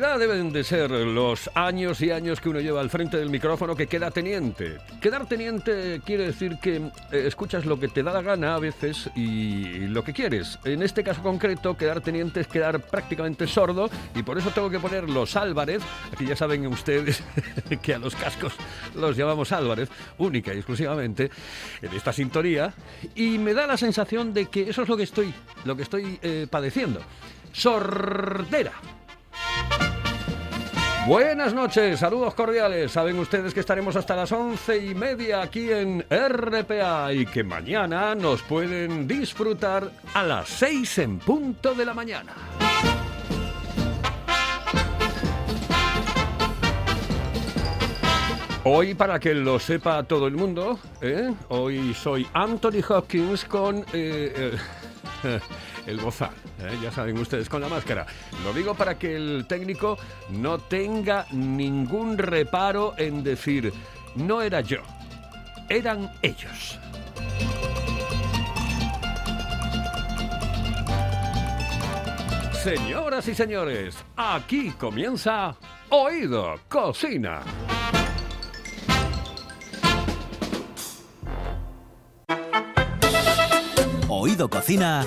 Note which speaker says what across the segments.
Speaker 1: Deben de ser los años y años que uno lleva al frente del micrófono que queda teniente. Quedar teniente quiere decir que eh, escuchas lo que te da la gana a veces y lo que quieres. En este caso concreto, quedar teniente es quedar prácticamente sordo y por eso tengo que poner los Álvarez. Aquí ya saben ustedes que a los cascos los llamamos Álvarez, única y exclusivamente en esta sintonía. Y me da la sensación de que eso es lo que estoy, lo que estoy eh, padeciendo. Sordera. Buenas noches, saludos cordiales. Saben ustedes que estaremos hasta las once y media aquí en RPA y que mañana nos pueden disfrutar a las seis en punto de la mañana. Hoy, para que lo sepa todo el mundo, ¿eh? hoy soy Anthony Hopkins con eh, eh, el bozal, ¿eh? ya saben ustedes, con la máscara. Lo digo para que el técnico no tenga ningún reparo en decir, no era yo, eran ellos. Señoras y señores, aquí comienza Oído Cocina.
Speaker 2: Oído Cocina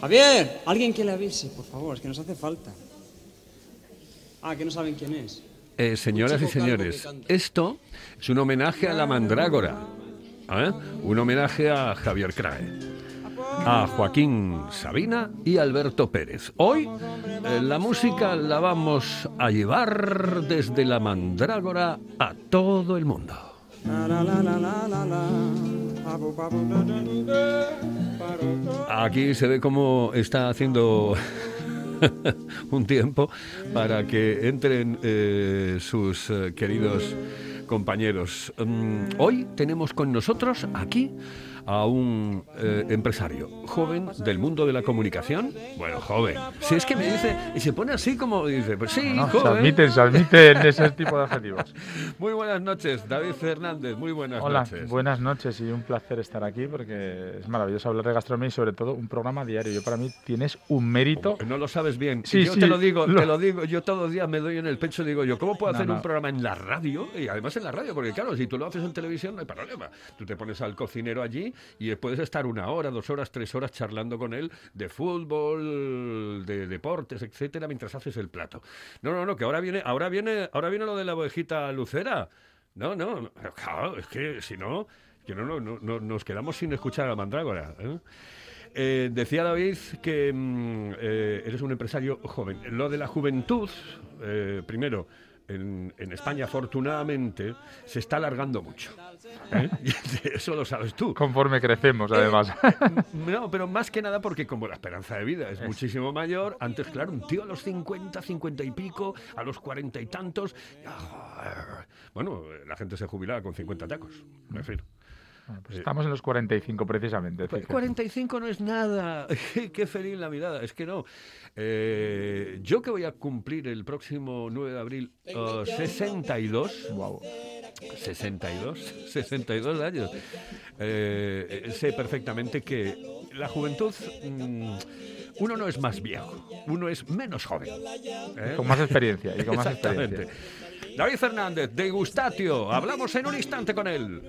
Speaker 3: Javier, alguien que le avise, por favor, es que nos hace falta. Ah, que no saben quién es.
Speaker 1: Eh, señoras y señores, esto es un homenaje a la mandrágora. ¿eh? Un homenaje a Javier Crae, a Joaquín Sabina y Alberto Pérez. Hoy eh, la música la vamos a llevar desde la mandrágora a todo el mundo. Aquí se ve cómo está haciendo un tiempo para que entren eh, sus eh, queridos compañeros. Mm, hoy tenemos con nosotros aquí a un eh, empresario joven del mundo de la comunicación. Bueno, joven. Si es que me dice, y se pone así como dice, pues sí,
Speaker 4: No, se
Speaker 1: joven.
Speaker 4: admiten, se admiten ese tipo de adjetivos.
Speaker 1: Muy buenas noches, David Fernández. Muy buenas
Speaker 4: Hola,
Speaker 1: noches.
Speaker 4: buenas noches y un placer estar aquí porque es maravilloso hablar de gastronomía y sobre todo un programa diario. Yo para mí tienes un mérito.
Speaker 1: No lo sabes bien.
Speaker 4: Sí,
Speaker 1: yo
Speaker 4: sí,
Speaker 1: te lo digo,
Speaker 4: lo-
Speaker 1: te lo digo. Yo todos los días me doy en el pecho y digo yo, ¿cómo puedo
Speaker 4: No,
Speaker 1: hacer un programa en la radio? Y además en la radio, porque claro, si tú lo haces en televisión no hay problema. Tú te pones al cocinero allí y puedes estar una hora, dos horas, tres horas charlando con él de fútbol, de deportes, etcétera, mientras haces el plato. No, no, no, que ahora viene, ahora viene, ahora viene lo de la ovejita lucera. No, no, claro, es que si no, que no, no, no, no- nos quedamos sin escuchar a mandrágora. ¿eh? Eh, decía David que mm, eh, eres un empresario joven. Lo de la juventud, eh, primero, en, en España afortunadamente se está alargando mucho. ¿eh? Eso lo sabes tú.
Speaker 4: Conforme crecemos,
Speaker 1: Eh,
Speaker 4: además.
Speaker 1: No, pero más que nada porque como la esperanza de vida es muchísimo mayor, antes, claro, un tío a los 50, 50 y pico, a los 40 y tantos, bueno, la gente se jubilaba con 50 tacos, en fin.
Speaker 4: Bueno, pues estamos en los 45 precisamente.
Speaker 1: Pues
Speaker 4: fíjate.
Speaker 1: 45 no es nada. Qué feliz la mirada. Es que no. Eh, yo que voy a cumplir el próximo 9 de abril eh, 62.
Speaker 4: Guau.
Speaker 1: 62, 62 años. Eh, eh, sé perfectamente que la juventud, mm, uno no es más viejo, uno es menos joven. ¿eh?
Speaker 4: Con más experiencia y con más
Speaker 1: Exactamente.
Speaker 4: experiencia.
Speaker 1: David Fernández, degustatio. Hablamos en un instante con él.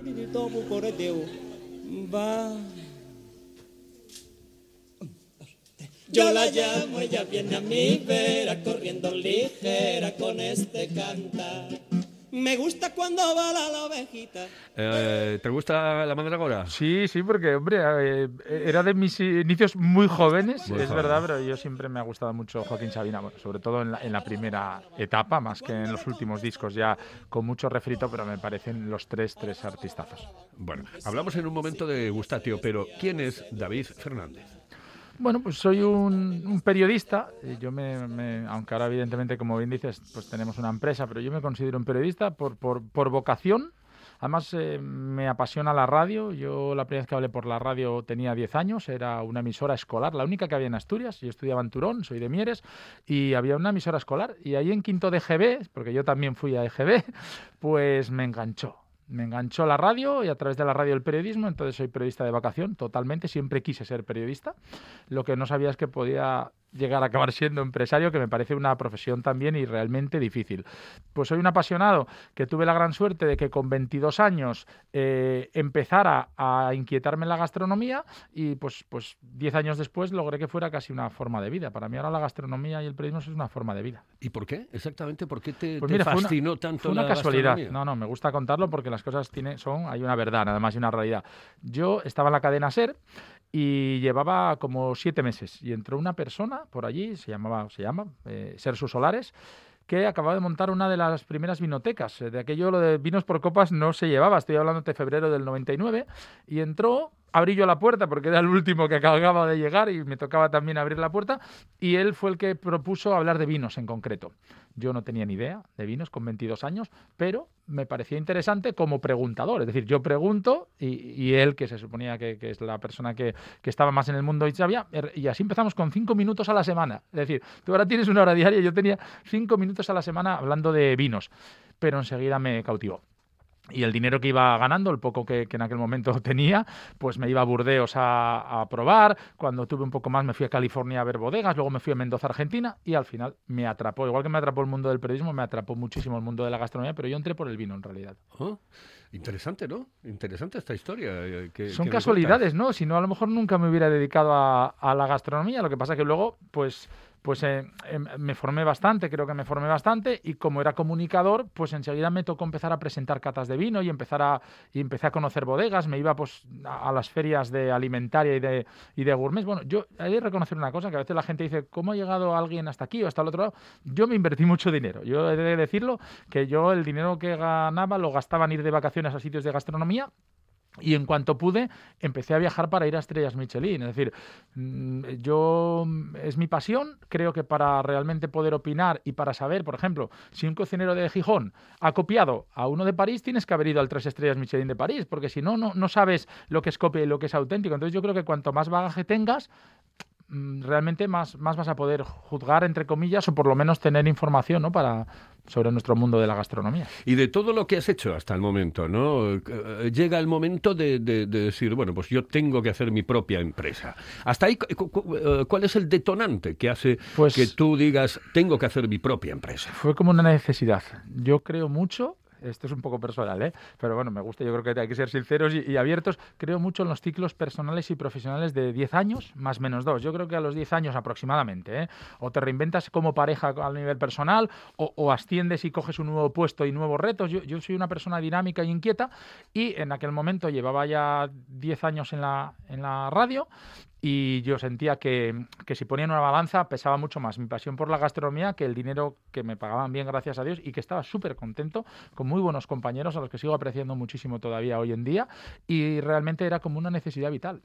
Speaker 5: Yo la llamo, ella viene a mi vera, corriendo ligera con este cantar. Me gusta cuando bala la ovejita.
Speaker 1: Eh, ¿Te gusta la mandragora?
Speaker 4: Sí, sí, porque, hombre, eh, era de mis inicios muy jóvenes,
Speaker 1: Muy
Speaker 4: es
Speaker 1: joven.
Speaker 4: verdad, pero yo siempre me ha gustado mucho Joaquín Sabina, bueno, sobre todo en la, en la primera etapa, más que en los últimos discos, ya con mucho refrito, pero me parecen los tres, tres artistazos.
Speaker 1: Bueno, hablamos en un momento de Gustatio, pero ¿quién es David Fernández?
Speaker 4: Bueno, pues soy un, un periodista. y Yo me, me- aunque ahora evidentemente, como bien dices, pues tenemos una empresa, pero yo me considero un periodista por, por, por vocación. Además, eh, me apasiona la radio. Yo la primera vez que hablé por la radio tenía 10 años. Era una emisora escolar, la única que había en Asturias. Yo estudiaba en Turón, soy de Mieres, y había una emisora escolar. Y ahí en quinto de EGB, porque yo también fui a EGB, pues me enganchó. Me enganchó la radio y a través de la radio el periodismo, entonces soy periodista de vacación totalmente, siempre quise ser periodista. Lo que no sabía es que podía llegar a acabar siendo empresario, que me parece una profesión también y realmente difícil. Pues soy un apasionado que tuve la gran suerte de que con 22 años eh, empezara a inquietarme en la gastronomía y pues, pues 10 años después logré que fuera casi una forma de vida. Para mí ahora la gastronomía y el periodismo es una forma de vida.
Speaker 1: ¿Y por qué? Exactamente, ¿por qué te,
Speaker 4: Pues
Speaker 1: te
Speaker 4: mira, fue una-
Speaker 1: fascinó tanto
Speaker 4: Fue una
Speaker 1: la
Speaker 4: casualidad. No, no, me gusta contarlo porque las cosas tiene, son, hay una verdad, nada más y una realidad. Yo estaba en la cadena SER y llevaba como siete meses y entró una persona por allí, se llamaba, se llama, eh, Solares, que acababa de montar una de las primeras vinotecas. Eh, De aquello lo de vinos por copas no se llevaba, estoy hablando de febrero del 99, y entró, abrí yo la puerta porque era el último que acababa de llegar y me tocaba también abrir la puerta, y él fue el que propuso hablar de vinos en concreto. Yo no tenía ni idea de vinos con 22 años, pero me parecía interesante como preguntador. Es decir, yo pregunto y, él, que se suponía que, que es la persona que, que estaba más en el mundo y sabía, er- y así empezamos con cinco minutos a la semana. Es decir, tú ahora tienes una hora diaria, yo tenía cinco minutos a la semana hablando de vinos, pero enseguida me cautivó. Y el dinero que iba ganando, el poco que, que en aquel momento tenía, pues me iba a Burdeos a, a probar. Cuando tuve un poco más me fui a California a ver bodegas, luego me fui a Mendoza, Argentina, y al final me atrapó. Igual que me atrapó el mundo del periodismo, me atrapó muchísimo el mundo de la gastronomía, pero yo entré por el vino en realidad.
Speaker 1: Oh, interesante, ¿no? Interesante esta historia. eh, que-
Speaker 4: Son
Speaker 1: que
Speaker 4: casualidades, ¿no? Si no, a lo mejor nunca me hubiera dedicado a, a la gastronomía. Lo que pasa que luego, pues, pues eh, em, me formé bastante, creo que me formé bastante, y como era comunicador, pues enseguida me tocó empezar a presentar catas de vino y empezar a y empecé a conocer bodegas. Me iba pues a, las ferias de alimentaria y de y de gourmet. Bueno, yo hay que reconocer una cosa que a veces la gente dice cómo ha llegado alguien hasta aquí o hasta el otro lado. Yo me invertí mucho dinero. Yo he de decirlo que yo el dinero que ganaba lo gastaba en ir de vacaciones a sitios de gastronomía y en cuanto pude, empecé a viajar para ir a estrellas Michelin. Es decir, mm, yo es mi pasión. Creo que para realmente poder opinar y para saber, por ejemplo, si un cocinero de Gijón ha copiado a uno de París, tienes que haber ido al tres estrellas Michelin de París, porque si no, no, no sabes lo que es copia y lo que es auténtico. Entonces yo creo que cuanto más bagaje tengas, realmente más, más vas a poder juzgar, entre comillas, o por lo menos tener información ¿no? para, sobre nuestro mundo de la gastronomía.
Speaker 1: Y de todo lo que has hecho hasta el momento, ¿no? Eh, Llega el momento de, de- de decir, bueno, pues yo tengo que hacer mi propia empresa. Hasta ahí, eh, ¿cuál es el detonante que hace
Speaker 4: Pues-
Speaker 1: que tú digas, tengo que hacer mi propia empresa?
Speaker 4: Fue como una necesidad. Yo creo mucho, esto es un poco personal, ¿eh? pero bueno, me gusta, yo creo que hay que ser sinceros y, y abiertos. Creo mucho en los ciclos personales y profesionales de 10 años, más menos 2. Yo creo que a los 10 años aproximadamente, ¿eh? o te reinventas como pareja a nivel personal, o, asciendes y coges un nuevo puesto y nuevos retos. Yo, yo soy una persona dinámica e inquieta y en aquel momento llevaba ya 10 años en la, en la radio y yo sentía que, que si ponía en una balanza pesaba mucho más mi pasión por la gastronomía que el dinero que me pagaban bien, gracias a Dios, y que estaba súper contento con muy buenos compañeros a los que sigo apreciando muchísimo todavía hoy en día y realmente era como una necesidad vital.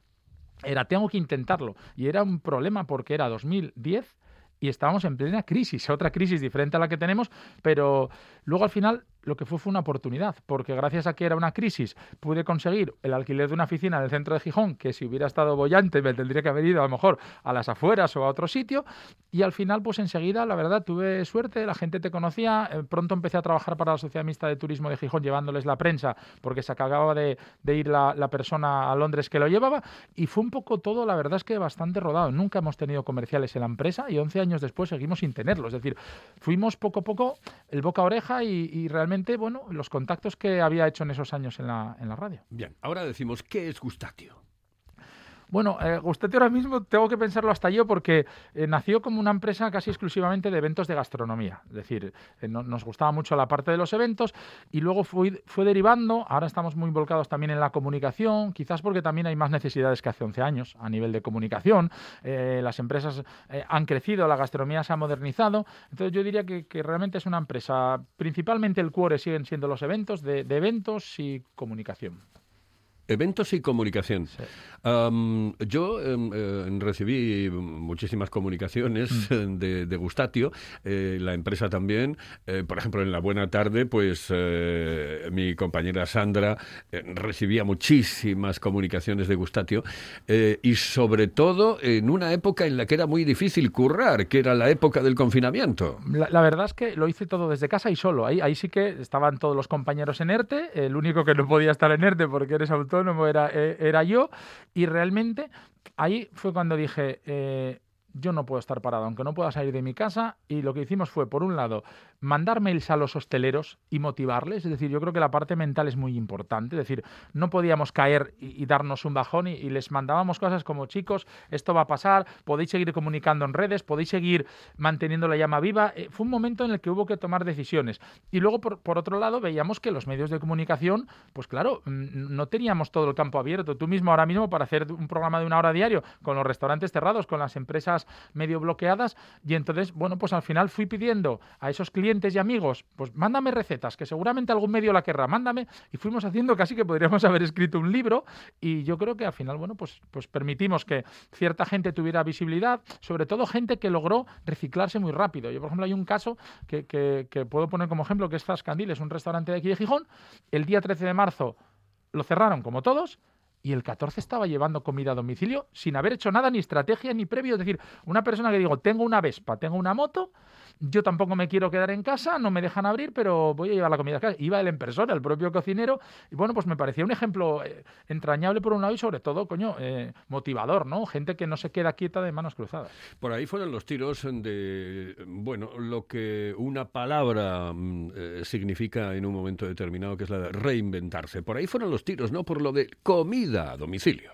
Speaker 4: Era, tengo que intentarlo. Y era un problema porque era 2010 y estábamos en plena crisis, otra crisis diferente a la que tenemos, pero luego al final lo que fue fue una oportunidad, porque gracias a que era una crisis pude conseguir el alquiler de una oficina en el centro de Gijón, que si hubiera estado bollante me tendría que haber ido a lo mejor a las afueras o a otro sitio, y al final pues enseguida la verdad tuve suerte, la gente te conocía, eh, pronto empecé a trabajar para la Sociedad Mixta de Turismo de Gijón llevándoles la prensa, porque se acababa de, ir la, persona a Londres que lo llevaba, y fue un poco todo, la verdad es que bastante rodado, nunca hemos tenido comerciales en la empresa y 11 años después seguimos sin tenerlos, es decir, fuimos poco a poco el boca a oreja y, y realmente, bueno, los contactos que había hecho en esos años en la, en la radio.
Speaker 1: Bien, ahora decimos, ¿qué es Gustatio?
Speaker 4: Bueno, eh, ahora mismo tengo que pensarlo hasta yo porque eh, nació como una empresa casi exclusivamente de eventos de gastronomía. Es decir, eh, no- nos gustaba mucho la parte de los eventos y luego fue, fue derivando. Ahora estamos muy involucrados también en la comunicación, quizás porque también hay más necesidades que hace 11 años a nivel de comunicación. Eh, las empresas han crecido, la gastronomía se ha modernizado. Entonces yo diría que, que realmente es una empresa, principalmente el cuore siguen siendo los eventos, de, de eventos y comunicación.
Speaker 1: Eventos y comunicación. Am, yo em, eh, recibí muchísimas comunicaciones
Speaker 4: Mm.
Speaker 1: de, de Gustatio, eh, la empresa también. Eh, por ejemplo, en la Buena Tarde, pues eh, mi compañera Sandra eh, recibía muchísimas comunicaciones de Gustatio eh, y sobre todo en una época en la que era muy difícil currar, que era la época del confinamiento.
Speaker 4: La, la verdad es que lo hice todo desde casa y solo. Ahí, ahí sí que estaban todos los compañeros en ERTE. El único que no podía estar en ERTE porque eres autónomo era, eh, era yo. Y realmente ahí fue cuando dije, eh, yo no puedo estar parado, aunque no pueda salir de mi casa. Y lo que hicimos fue, por un lado, mandar mails a los hosteleros y motivarles. Es decir, yo creo que la parte mental es muy importante. Es decir, no podíamos caer y, darnos un bajón y, y les mandábamos cosas como, chicos, esto va a pasar, podéis seguir comunicando en redes, podéis seguir manteniendo la llama viva. Eh, fue un momento en el que hubo que tomar decisiones. Y luego, por, por otro lado, veíamos que los medios de comunicación, pues claro, mm, no teníamos todo el campo abierto. Tú mismo ahora mismo para hacer un programa de una hora diario con los restaurantes cerrados, con las empresas medio bloqueadas. Y entonces, bueno, pues al final fui pidiendo a esos clientes y amigos, pues mándame recetas, que seguramente algún medio la querrá, mándame. Y fuimos haciendo casi que podríamos haber escrito un libro. Y yo creo que al final, bueno, pues, pues permitimos que cierta gente tuviera visibilidad, sobre todo gente que logró reciclarse muy rápido. Yo, por ejemplo, hay un caso que, que- que puedo poner como ejemplo, que es Zascandil, es un restaurante de aquí de Gijón. El día 13 de marzo lo cerraron como todos. Y el 14 estaba llevando comida a domicilio sin haber hecho nada, ni estrategia, ni previo. Es decir, una persona que digo, tengo una Vespa, tengo una moto, yo tampoco me quiero quedar en casa, no me dejan abrir, pero voy a llevar la comida a casa. Iba él en persona, el propio cocinero, y bueno, pues me parecía un ejemplo eh, entrañable por un lado y sobre todo, coño, eh, motivador, ¿no? Gente que no se queda quieta de manos cruzadas.
Speaker 1: Por ahí fueron los tiros de, bueno, lo que una palabra mm, eh, significa en un momento determinado, que es la de reinventarse. Por ahí fueron los tiros, ¿no? Por lo de comida a domicilio.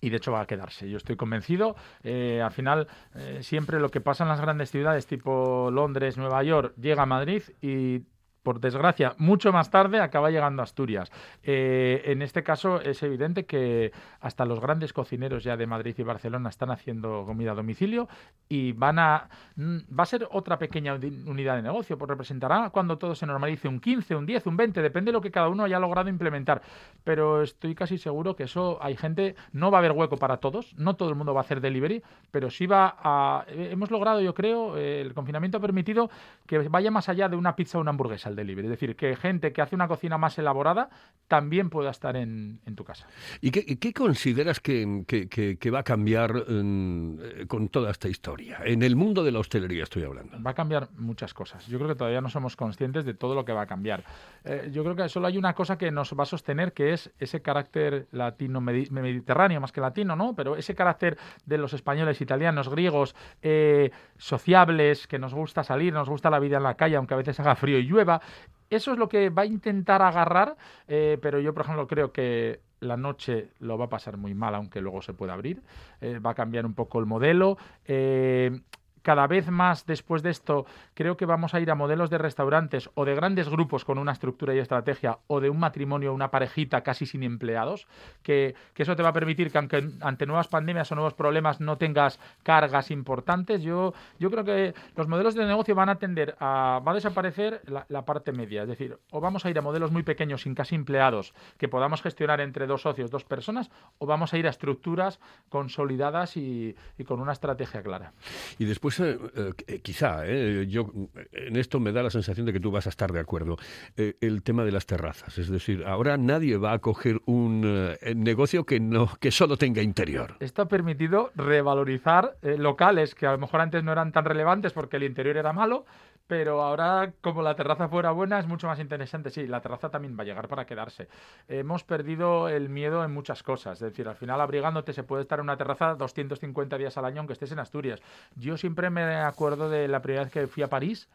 Speaker 4: y de hecho va a quedarse. Yo estoy convencido. Eh, al final, eh, siempre lo que pasa en las grandes ciudades tipo Londres, Nueva York, llega a Madrid y por desgracia, mucho más tarde acaba llegando a Asturias. Eh, en este caso es evidente que hasta los grandes cocineros ya de Madrid y Barcelona están haciendo comida a domicilio y van a mm, va a ser otra pequeña uni- unidad de negocio, pues representará cuando todo se normalice un 15, un 10, un 20, depende de lo que cada uno haya logrado implementar. Pero estoy casi seguro que eso hay gente, no va a haber hueco para todos, no todo el mundo va a hacer delivery, pero sí va a eh, hemos logrado, yo creo, eh, el confinamiento ha permitido que vaya más allá de una pizza o una hamburguesa delivery, es decir, que gente que hace una cocina más elaborada también pueda estar en, en tu casa.
Speaker 1: ¿Y qué, consideras que, que- que- que va a cambiar mm, eh, con toda esta historia? En el mundo de la hostelería estoy hablando.
Speaker 4: Va a cambiar muchas cosas. Yo creo que todavía no somos conscientes de todo lo que va a cambiar. Eh, yo creo que solo hay una cosa que nos va a sostener, que es ese carácter latino medi- mediterráneo, más que latino, ¿no? Pero ese carácter de los españoles, italianos, griegos, eh, sociables, que nos gusta salir, nos gusta la vida en la calle, aunque a veces haga frío y llueva. Eso es lo que va a intentar agarrar, eh, pero yo, por ejemplo, creo que la noche lo va a pasar muy mal, aunque luego se pueda abrir. Eh, va a cambiar un poco el modelo. Eh, cada vez más después de esto creo que vamos a ir a modelos de restaurantes o de grandes grupos con una estructura y estrategia o de un matrimonio, una parejita casi sin empleados, que, que eso te va a permitir que aunque ante nuevas pandemias o nuevos problemas no tengas cargas importantes, yo, yo creo que los modelos de negocio van a tender a, va a desaparecer la, la parte media, es decir, o vamos a ir a modelos muy pequeños sin casi empleados que podamos gestionar entre dos socios, dos personas, o vamos a ir a estructuras consolidadas y, y con una estrategia clara.
Speaker 1: Y después, eh, eh, quizá, eh, yo en esto me da la sensación de que tú vas a estar de acuerdo, el tema de las terrazas. Es decir, ahora nadie va a coger un negocio que, no, que solo tenga interior.
Speaker 4: Esto ha permitido revalorizar locales que a lo mejor antes no eran tan relevantes porque el interior era malo, pero ahora como la terraza fuera buena es mucho más interesante. Sí, la terraza también va a llegar para quedarse. Hemos perdido el miedo en muchas cosas, es decir, al final abrigándote se puede estar en una terraza 250 días al año aunque estés en Asturias. Yo siempre me acuerdo de la primera vez que fui a París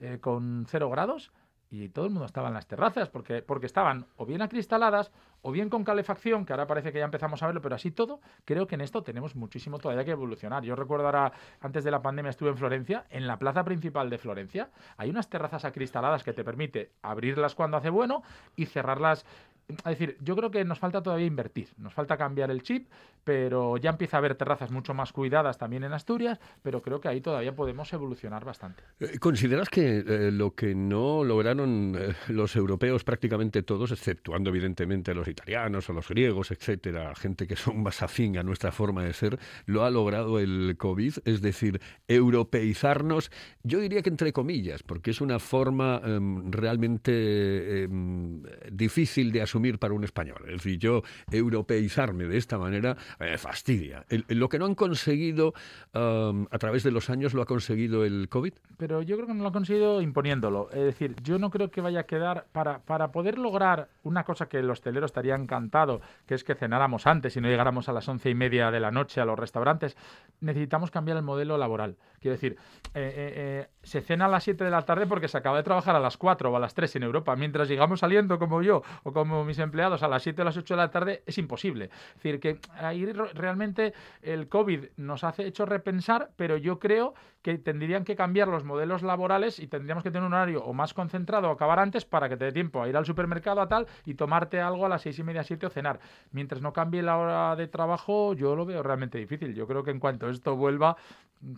Speaker 4: eh, con cero grados y todo el mundo estaba en las terrazas porque, porque estaban o bien acristaladas o bien con calefacción, que ahora parece que ya empezamos a verlo, pero así todo, creo que en esto tenemos muchísimo todavía que evolucionar. Yo recuerdo ahora, antes de la pandemia estuve en Florencia, en la plaza principal de Florencia hay unas terrazas acristaladas que te permite abrirlas cuando hace bueno y cerrarlas es decir, yo creo que nos falta todavía invertir, nos falta cambiar el chip, pero ya empieza a haber terrazas mucho más cuidadas también en Asturias, pero creo que ahí todavía podemos evolucionar bastante.
Speaker 1: Eh, ¿Consideras que eh, lo que no lograron eh, los europeos prácticamente todos, exceptuando evidentemente a los italianos o los griegos, etcétera, gente que son más afín a nuestra forma de ser, lo ha logrado el COVID? Es decir, europeizarnos, yo diría que entre comillas, porque es una forma em, realmente em, difícil de asumir para un español. Es decir, yo europeizarme de esta manera me fastidia. lo que no han conseguido a través de los años lo ha conseguido el COVID.
Speaker 4: Pero yo creo que no lo ha conseguido imponiéndolo. Es decir, yo no creo que vaya a quedar para, para poder lograr una cosa que el hostelero estaría encantado, que es que cenáramos antes y no llegáramos a las once y media de la noche a los restaurantes, necesitamos cambiar el modelo laboral. Quiero decir, eh, eh, eh, se cena a las 7 de la tarde porque se acaba de trabajar a las 4 o a las 3 en Europa, mientras llegamos saliendo como yo o como mis empleados a las 7 o las 8 de la tarde, es imposible. Es decir, que ahí realmente el COVID nos ha hecho repensar, pero yo creo que tendrían que cambiar los modelos laborales y tendríamos que tener un horario o más concentrado o acabar antes para que te dé tiempo a ir al supermercado a tal y tomarte algo a las seis y media, siete o cenar. Mientras no cambie la hora de trabajo, yo lo veo realmente difícil. Yo creo que en cuanto esto vuelva,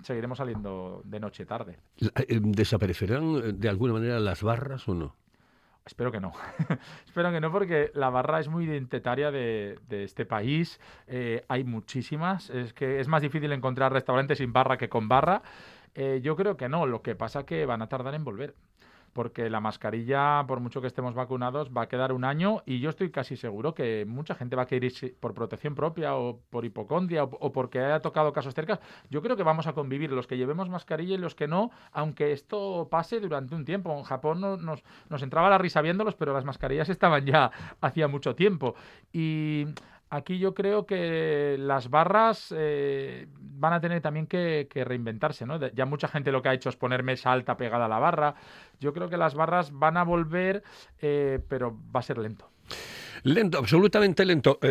Speaker 4: seguiremos saliendo de noche tarde.
Speaker 1: ¿Desaparecerán eh, de alguna manera las barras o no?
Speaker 4: Espero que no. Espero que no, porque la barra es muy identitaria de, este país. Eh, hay muchísimas. Es que es más difícil encontrar restaurantes sin barra que con barra. Eh, yo creo que no, lo que pasa es que van a tardar en volver porque la mascarilla, por mucho que estemos vacunados, va a quedar un año y yo estoy casi seguro que mucha gente va a querer ir por protección propia o por hipocondria o, porque haya tocado casos cerca. Yo creo que vamos a convivir los que llevemos mascarilla y los que no, aunque esto pase durante un tiempo. En Japón nos, nos entraba la risa viéndolos, pero las mascarillas estaban ya hacía mucho tiempo. Y Aquí yo creo que las barras eh, van a tener también que, reinventarse, ¿no? Ya mucha gente lo que ha hecho es poner mesa alta pegada a la barra. Yo creo que las barras van a volver, eh, pero va a ser lento.
Speaker 1: Lento, absolutamente lento.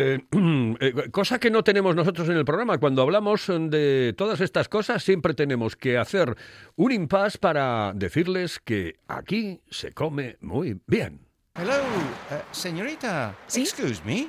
Speaker 1: Eh, cosa que no tenemos nosotros en el programa. Cuando hablamos de todas estas cosas, siempre tenemos que hacer un impasse para decirles que aquí se come muy bien.
Speaker 6: Hello, señorita. Excuse me.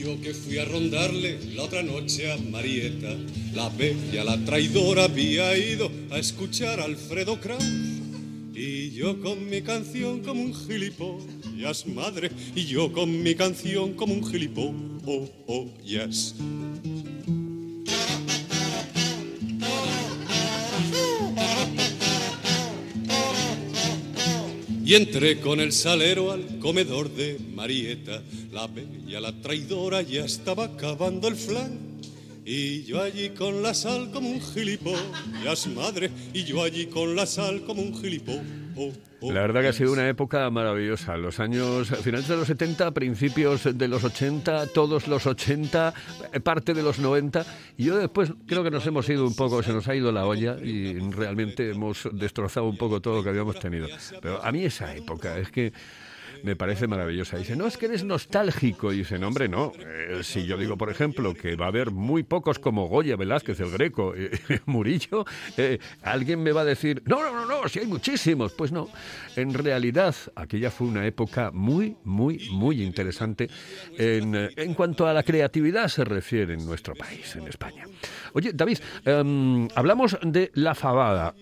Speaker 7: Yo que fui a rondarle la otra noche a Marieta, la bella, la traidora, había ido a escuchar a Alfredo Kraus. Y yo con mi canción como un gilipollas madre, y yo con mi canción como un gilipollas. Y entré con el salero al comedor de Marieta. La bella, la traidora, ya estaba acabando el flan. Y yo allí con la sal como un gilipollas, madre. Y yo allí con la sal como un gilipollas.
Speaker 1: La verdad que ha sido una época maravillosa. Los años finales de los 70, principios de los 80, todos los 80, eh, parte de los 90. Y yo después creo que nos hemos ido un poco, se nos ha ido la olla y realmente hemos destrozado un poco todo lo que habíamos tenido. Pero a mí esa época es que me parece maravillosa. Dice, no, es que eres nostálgico. Y dice, no, hombre, no. Eh, si yo digo, por ejemplo, que va a haber muy pocos como Goya Velázquez, el Greco, eh, Murillo, eh, alguien me va a decir, no, no, no, no, si hay muchísimos. Pues no. En realidad, aquella fue una época muy, muy, muy interesante en, en cuanto a la creatividad se refiere en nuestro país, en España. Oye, David, em, hablamos de la fabada.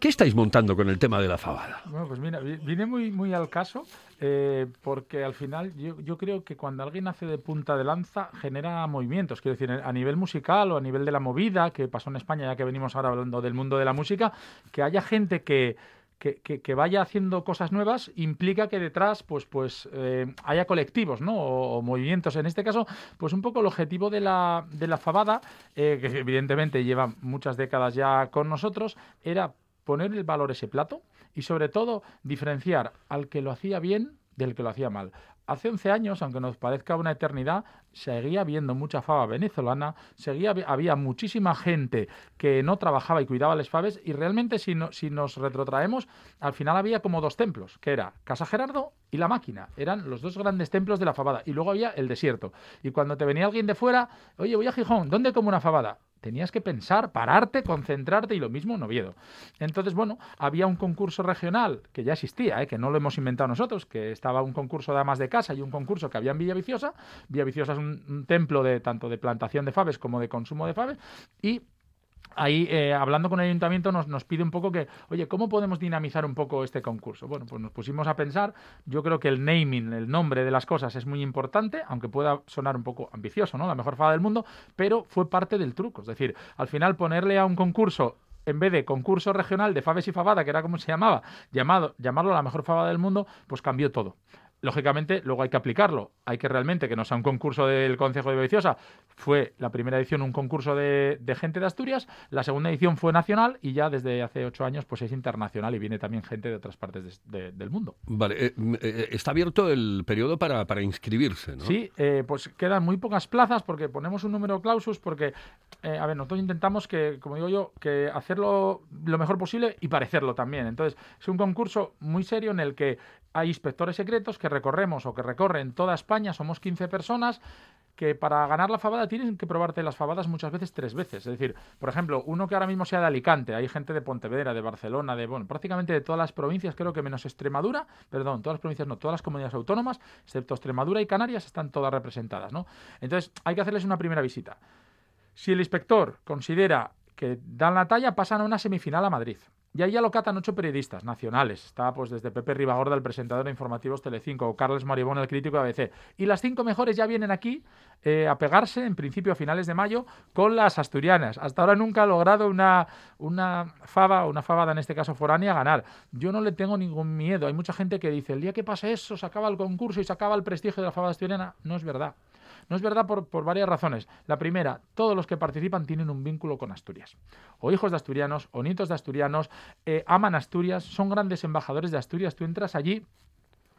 Speaker 1: ¿Qué, estáis montando con el tema de la fabada?
Speaker 4: Bueno, pues mira, vine muy, muy al caso eh, porque al final yo, yo, creo que cuando alguien hace de punta de lanza genera movimientos. Quiero decir, a nivel musical o a nivel de la movida, que pasó en España, ya que venimos ahora hablando del mundo de la música, que haya gente que que, vaya haciendo cosas nuevas implica que detrás pues, pues eh, haya colectivos ¿no? O, movimientos. En este caso, pues un poco el objetivo de la, de la fabada, eh, que evidentemente lleva muchas décadas ya con nosotros, era poner el valor a ese plato y sobre todo diferenciar al que lo hacía bien del que lo hacía mal. Hace 11 años, aunque nos parezca una eternidad, seguía habiendo mucha fava venezolana, seguía, había muchísima gente que no trabajaba y cuidaba las faves, y realmente si, si nos retrotraemos, al final había como dos templos, que era Casa Gerardo y La Máquina. Eran los dos grandes templos de la fabada. Y luego había el desierto. Y cuando te venía alguien de fuera, oye, voy a Gijón, ¿dónde como una fabada? Tenías que pensar, pararte, concentrarte y lo mismo en Oviedo. Entonces, bueno, había un concurso regional que ya existía, ¿eh? que no lo hemos inventado nosotros, que estaba un concurso de amas de casa y un concurso que había en Villaviciosa. Villaviciosa es un, un templo de tanto de plantación de faves como de consumo de faves y ahí eh, hablando con el ayuntamiento nos, nos, pide un poco que, oye, ¿cómo podemos dinamizar un poco este concurso? Bueno, pues nos pusimos a pensar, yo creo que el naming, el nombre de las cosas es muy importante, aunque pueda sonar un poco ambicioso, ¿no? La mejor fada del mundo, pero fue parte del truco, es decir, al final ponerle a un concurso en vez de concurso regional de faves y fabada, que era como se llamaba, llamado, llamarlo la mejor fabada del mundo, pues cambió todo lógicamente, luego hay que aplicarlo. Hay que realmente que no sea un concurso del Consejo de Viciosa. Fue la primera edición un concurso de, gente de Asturias, la segunda edición fue nacional y ya desde hace ocho años pues es internacional y viene también gente de otras partes del mundo.
Speaker 1: Vale, eh, eh, está abierto el periodo para, para inscribirse, ¿no?
Speaker 4: Sí, eh, pues quedan muy pocas plazas porque ponemos un número clausus porque, a ver, nosotros intentamos que, como digo yo, que hacerlo lo mejor posible y parecerlo también. Entonces, es un concurso muy serio en el que hay inspectores secretos que recorremos o que recorren toda España, somos 15 personas que para ganar la fabada tienen que probarte las fabadas muchas veces tres veces. Es decir, por ejemplo, uno que ahora mismo sea de Alicante, hay gente de Pontevedra, de Barcelona, de, bueno, prácticamente de todas las provincias, creo que menos Extremadura, perdón, todas las provincias no, todas las comunidades autónomas, excepto Extremadura y Canarias, están todas representadas, ¿no? Entonces, hay que hacerles una primera visita. Si el inspector considera que dan la talla, pasan a una semifinal a Madrid. Y ahí ya lo catan ocho periodistas nacionales. Está pues desde Pepe Ribagorda, el presentador de informativos Telecinco, o Carlos Maribón, el crítico de ABC. Y las cinco mejores ya vienen aquí eh, a pegarse, en principio a finales de mayo, con las asturianas. Hasta ahora nunca ha logrado una, una una fabada en este caso foránea, ganar. Yo no le tengo ningún miedo. Hay mucha gente que dice, el día que pase eso, se acaba el concurso y se acaba el prestigio de la fabada asturiana. No es verdad. No es verdad por, varias razones. La primera, todos los que participan tienen un vínculo con Asturias. O hijos de asturianos, o nietos de asturianos, eh, aman Asturias, son grandes embajadores de Asturias. Tú entras allí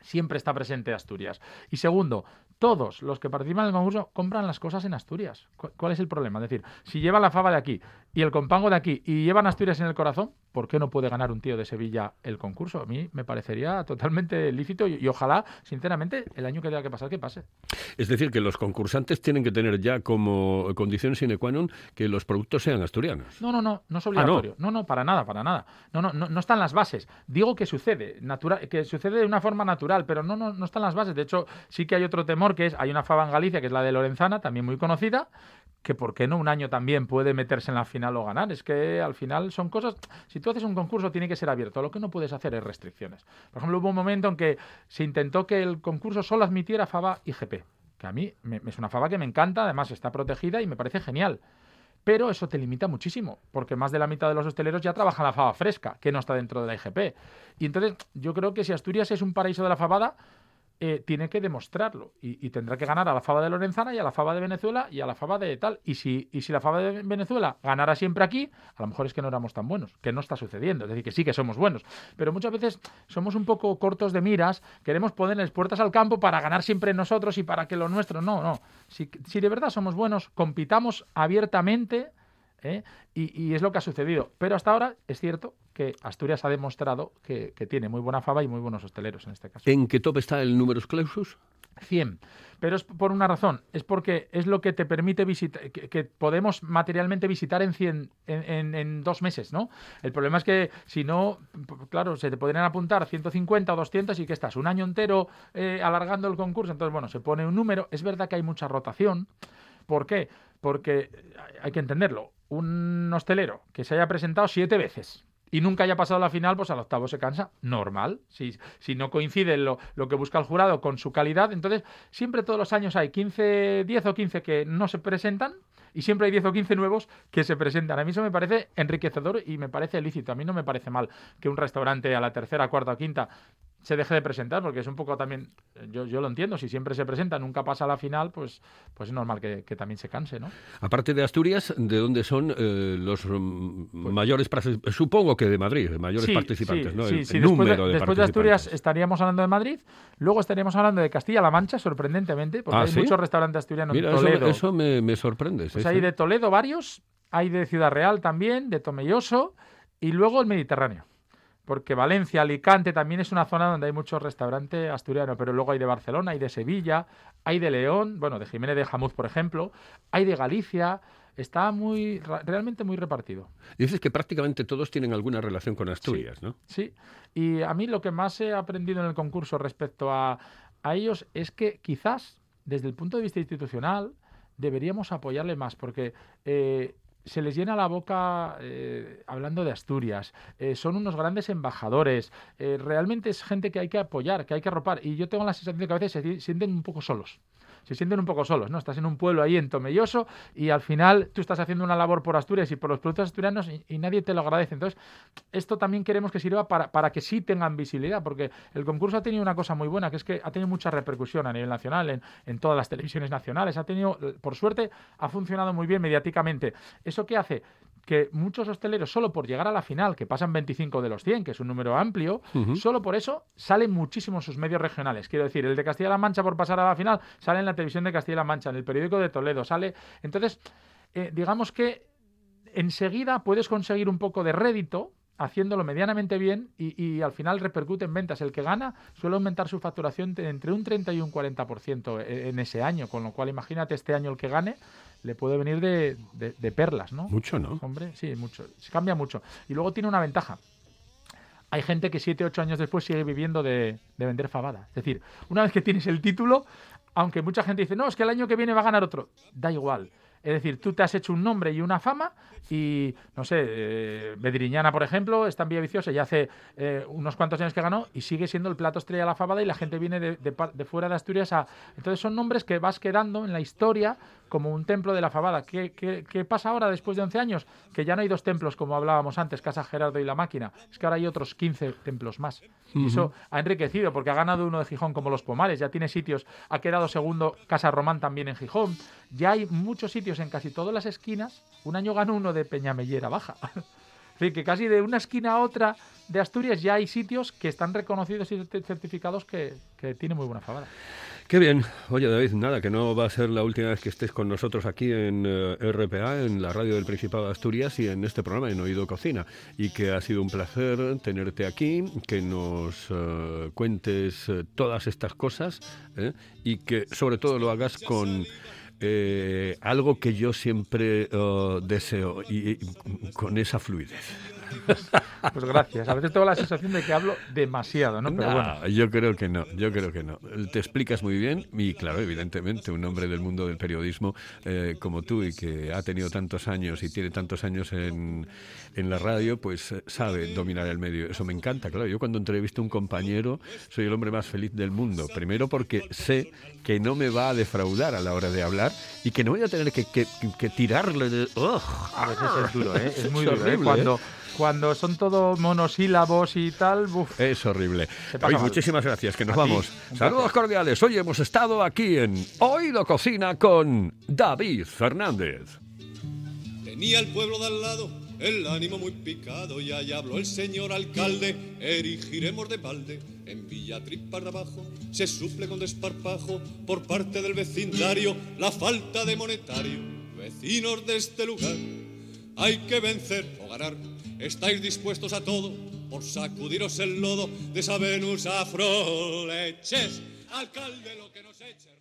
Speaker 4: siempre está presente Asturias. Y segundo, todos los que participan en el concurso compran las cosas en Asturias. ¿Cuál es el problema? Es decir, si llevan la fava de aquí y el compango de aquí y llevan Asturias en el corazón, ¿por qué no puede ganar un tío de Sevilla el concurso? A mí me parecería totalmente lícito y, ojalá, sinceramente, el año que tenga que pasar, que pase.
Speaker 1: Es decir, que los concursantes tienen que tener ya como condición sine qua non que los productos sean asturianos.
Speaker 4: No, no, no, no es ah, obligatorio. no? no? para nada, para nada. No, no, no, están las bases. Digo que sucede, natural, que sucede de una forma natural, pero no, no, no están las bases. De hecho, sí que hay otro temor que es, hay una fava en Galicia que es la de Lorenzana, también muy conocida, que por qué no un año también puede meterse en la final o ganar. Es que al final son cosas, si tú haces un concurso tiene que ser abierto, lo que no puedes hacer es restricciones. Por ejemplo, hubo un momento en que se intentó que el concurso solo admitiera FABA IGP, que a mí es una FABA que me encanta, además está protegida y me parece genial. Pero eso te limita muchísimo, porque más de la mitad de los hosteleros ya trabajan la faba fresca, que no está dentro de la IGP. Y entonces yo creo que si Asturias es un paraíso de la fabada, eh, tiene que demostrarlo y, tendrá que ganar a la Fava de Lorenzana y a la Fava de Venezuela y a la Fava de tal. Y si, y si la Fava de Venezuela ganara siempre aquí, a lo mejor es que no éramos tan buenos, que no está sucediendo. Es decir, que sí que somos buenos. Pero muchas veces somos un poco cortos de miras, queremos ponerles puertas al campo para ganar siempre nosotros y para que lo nuestro. No, no. Si, si de verdad somos buenos, compitamos abiertamente. ¿eh? Y, y es lo que ha sucedido. Pero hasta ahora es cierto que Asturias ha demostrado que, que tiene muy buena fava y muy buenos hosteleros en este caso.
Speaker 1: ¿En qué top está el números clausus?
Speaker 4: 100. Pero es por una razón, es porque es lo que te permite visitar, que, que podemos materialmente visitar en 100, en, en- en dos meses, ¿no? El problema es que si no, claro, se te podrían apuntar 150 o 200 y que estás un año entero eh, alargando el concurso, entonces, bueno, se pone un número, es verdad que hay mucha rotación, ¿por qué? Porque hay que entenderlo, un hostelero que se haya presentado siete veces y nunca haya pasado la final, pues al octavo se cansa. Normal. Si, si no coincide lo, lo que busca el jurado con su calidad, entonces siempre todos los años hay 15, 10 o 15 que no se presentan y siempre hay 10 o 15 nuevos que se presentan. A mí eso me parece enriquecedor y me parece lícito. A mí no me parece mal que un restaurante a la tercera, cuarta o quinta se deje de presentar, porque es un poco también, yo, yo lo entiendo, si siempre se presenta, nunca pasa a la final, pues, pues es normal que, que también se canse, ¿no?
Speaker 1: Aparte de Asturias, ¿de dónde son eh, los mm, mayores participantes? Supongo que de Madrid, mayores
Speaker 4: Sí,
Speaker 1: participantes,
Speaker 4: sí,
Speaker 1: ¿no?
Speaker 4: sí,
Speaker 1: el,
Speaker 4: después,
Speaker 1: número
Speaker 4: de,
Speaker 1: de,
Speaker 4: después de Asturias estaríamos hablando de Madrid, luego estaríamos hablando de Castilla-La Mancha, sorprendentemente, porque
Speaker 1: Ah,
Speaker 4: hay muchos restaurantes asturianos
Speaker 1: Mira,
Speaker 4: en
Speaker 1: eso,
Speaker 4: Toledo.
Speaker 1: eso me, me sorprende.
Speaker 4: Pues hay de Toledo varios, hay de Ciudad Real también, de Tomelloso y luego el Mediterráneo. Porque Valencia, Alicante también es una zona donde hay mucho restaurante asturiano, pero luego hay de Barcelona, hay de Sevilla, hay de León, bueno, de Jiménez de Jamuz, por ejemplo, hay de Galicia, está muy realmente muy repartido.
Speaker 1: Dices que prácticamente todos tienen alguna relación con Asturias, ¿no?
Speaker 4: Sí, y a mí lo que más he aprendido en el concurso respecto a, a ellos es que quizás desde el punto de vista institucional deberíamos apoyarle más, porque eh, se les llena la boca eh, hablando de Asturias, eh, son unos grandes embajadores, eh, realmente es gente que hay que apoyar, que hay que arropar, y yo tengo la sensación de que a veces se si- sienten un poco solos. Se sienten un poco solos, ¿no? Estás en un pueblo ahí en Tomelloso y al final tú estás haciendo una labor por Asturias y por los productos asturianos y, y nadie te lo agradece. Entonces, esto también queremos que sirva para, para que sí tengan visibilidad, porque el concurso ha tenido una cosa muy buena, que es que ha tenido mucha repercusión a nivel nacional, en, en todas las televisiones nacionales. Ha tenido, por suerte, ha funcionado muy bien mediáticamente. ¿Eso qué hace? Que muchos hosteleros, solo por llegar a la final, que pasan 25 de los 100, que es un número amplio, solo por eso salen muchísimos sus medios regionales. Quiero decir, el de Castilla-La Mancha por pasar a la final sale en la televisión de Castilla-La Mancha, en el periódico de Toledo, sale. Entonces, eh, digamos que enseguida puedes conseguir un poco de rédito haciéndolo medianamente bien y, y al final repercute en ventas. El que gana suele aumentar su facturación entre un 30 y un 40% e- en ese año, con lo cual imagínate este año el que gane le puede venir de, de- de perlas, ¿no?
Speaker 1: Mucho, ¿no?
Speaker 4: Hombre, sí, mucho. Cambia mucho. Y luego tiene una ventaja. Hay gente que 7, 8 años después sigue viviendo de, de vender fabada. Es decir, una vez que tienes el título, aunque mucha gente dice, no, es que el año que viene va a ganar otro, da igual. Es decir, tú te has hecho un nombre y una fama y, no sé, eh, Bedriñana, por ejemplo, está en Villaviciosa y hace eh, unos cuantos años que ganó y sigue siendo el plato estrella de la fabada y la gente viene de, de de fuera de Asturias a... Entonces son nombres que vas quedando en la historia como un templo de la fabada. ¿Qué, qué, qué pasa ahora después de 11 años? Que ya no hay dos templos como hablábamos antes, Casa Gerardo y La Máquina. Es que ahora hay otros 15 templos más. Y eso ha enriquecido porque ha ganado uno de Gijón como Los Pomares, ya tiene sitios, ha quedado segundo Casa Román también en Gijón. Ya hay muchos sitios en casi todas las esquinas. Un año ganó uno de Peñamellera Baja. Es decir, que casi de una esquina a otra de Asturias ya hay sitios que están reconocidos y cert- certificados que, que tienen muy buena fabada.
Speaker 1: Qué bien. Oye, David, nada, que no va a ser la última vez que estés con nosotros aquí en eh, RPA, en la radio del Principado de Asturias y en este programa, en Oído Cocina. Y que ha sido un placer tenerte aquí, que nos eh, cuentes eh, todas estas cosas y que sobre todo lo hagas con... algo que yo siempre deseo y con esa fluidez.
Speaker 4: Pues gracias. A veces tengo la sensación de que hablo demasiado, ¿no? Pero bueno.
Speaker 1: yo creo que no, yo creo que no. Te explicas muy bien y claro, evidentemente, un hombre del mundo del periodismo eh, como tú y que ha tenido tantos años y tiene tantos años en, en la radio, pues eh, sabe dominar el medio. Eso me encanta, claro. Yo cuando entrevisto a un compañero soy el hombre más feliz del mundo. Primero porque sé que no me va a defraudar a la hora de hablar y que no voy a tener que, que- que tirarle de... ¡Ugh!
Speaker 4: A veces es duro, ¿eh? Es muy
Speaker 1: Es
Speaker 4: duro, ¿eh?
Speaker 1: horrible,
Speaker 4: Cuando, cuando son todo monosílabos y tal, uf,
Speaker 1: Es horrible. Muchísimas gracias, que nos
Speaker 4: A
Speaker 1: vamos. Saludos
Speaker 4: placer.
Speaker 1: cordiales. Hoy hemos estado aquí en Oído Cocina con David Fernández.
Speaker 7: Tenía el pueblo de al lado el ánimo muy picado y allá habló el señor alcalde, erigiremos de balde en Villatriz para abajo, se suple con desparpajo por parte del vecindario la falta de monetario. Vecinos de este lugar, hay que vencer o ganar, estáis dispuestos a todo por sacudiros el lodo de esa Venus afro leches, alcalde lo que nos eche.